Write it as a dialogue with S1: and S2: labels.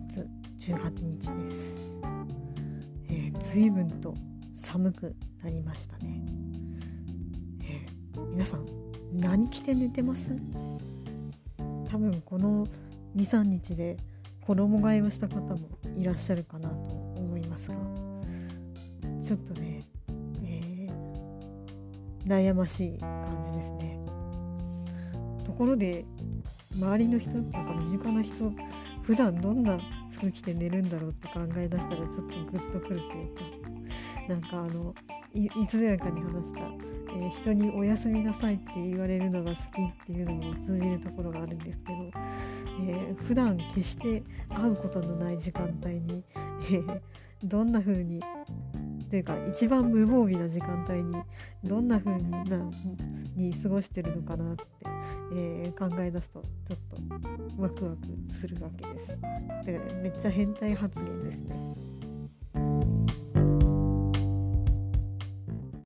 S1: 月18日です、えー、随分と寒くなりましたね、えー、皆さん何着て寝てます？多分この23日で衣替えをした方もいらっしゃるかなと思いますが。ちょっとね、えー、悩ましい感じですね。ところで周りの人っていうか身近な人普段どんな服着て寝るんだろうって考え出したらちょっとグッとくるという。かなんかあのいつやかに話した、えー、人におやすみなさいって言われるのが好きっていうのにも通じるところがあるんですけど、えー、普段決して会うことのない時間帯に、えー、どんな風にというか一番無防備な時間帯にどんな風になに過ごしてるのかなって、えー、考え出すとちょっとワクワクするわけです。でめっちゃ変態発言ですね。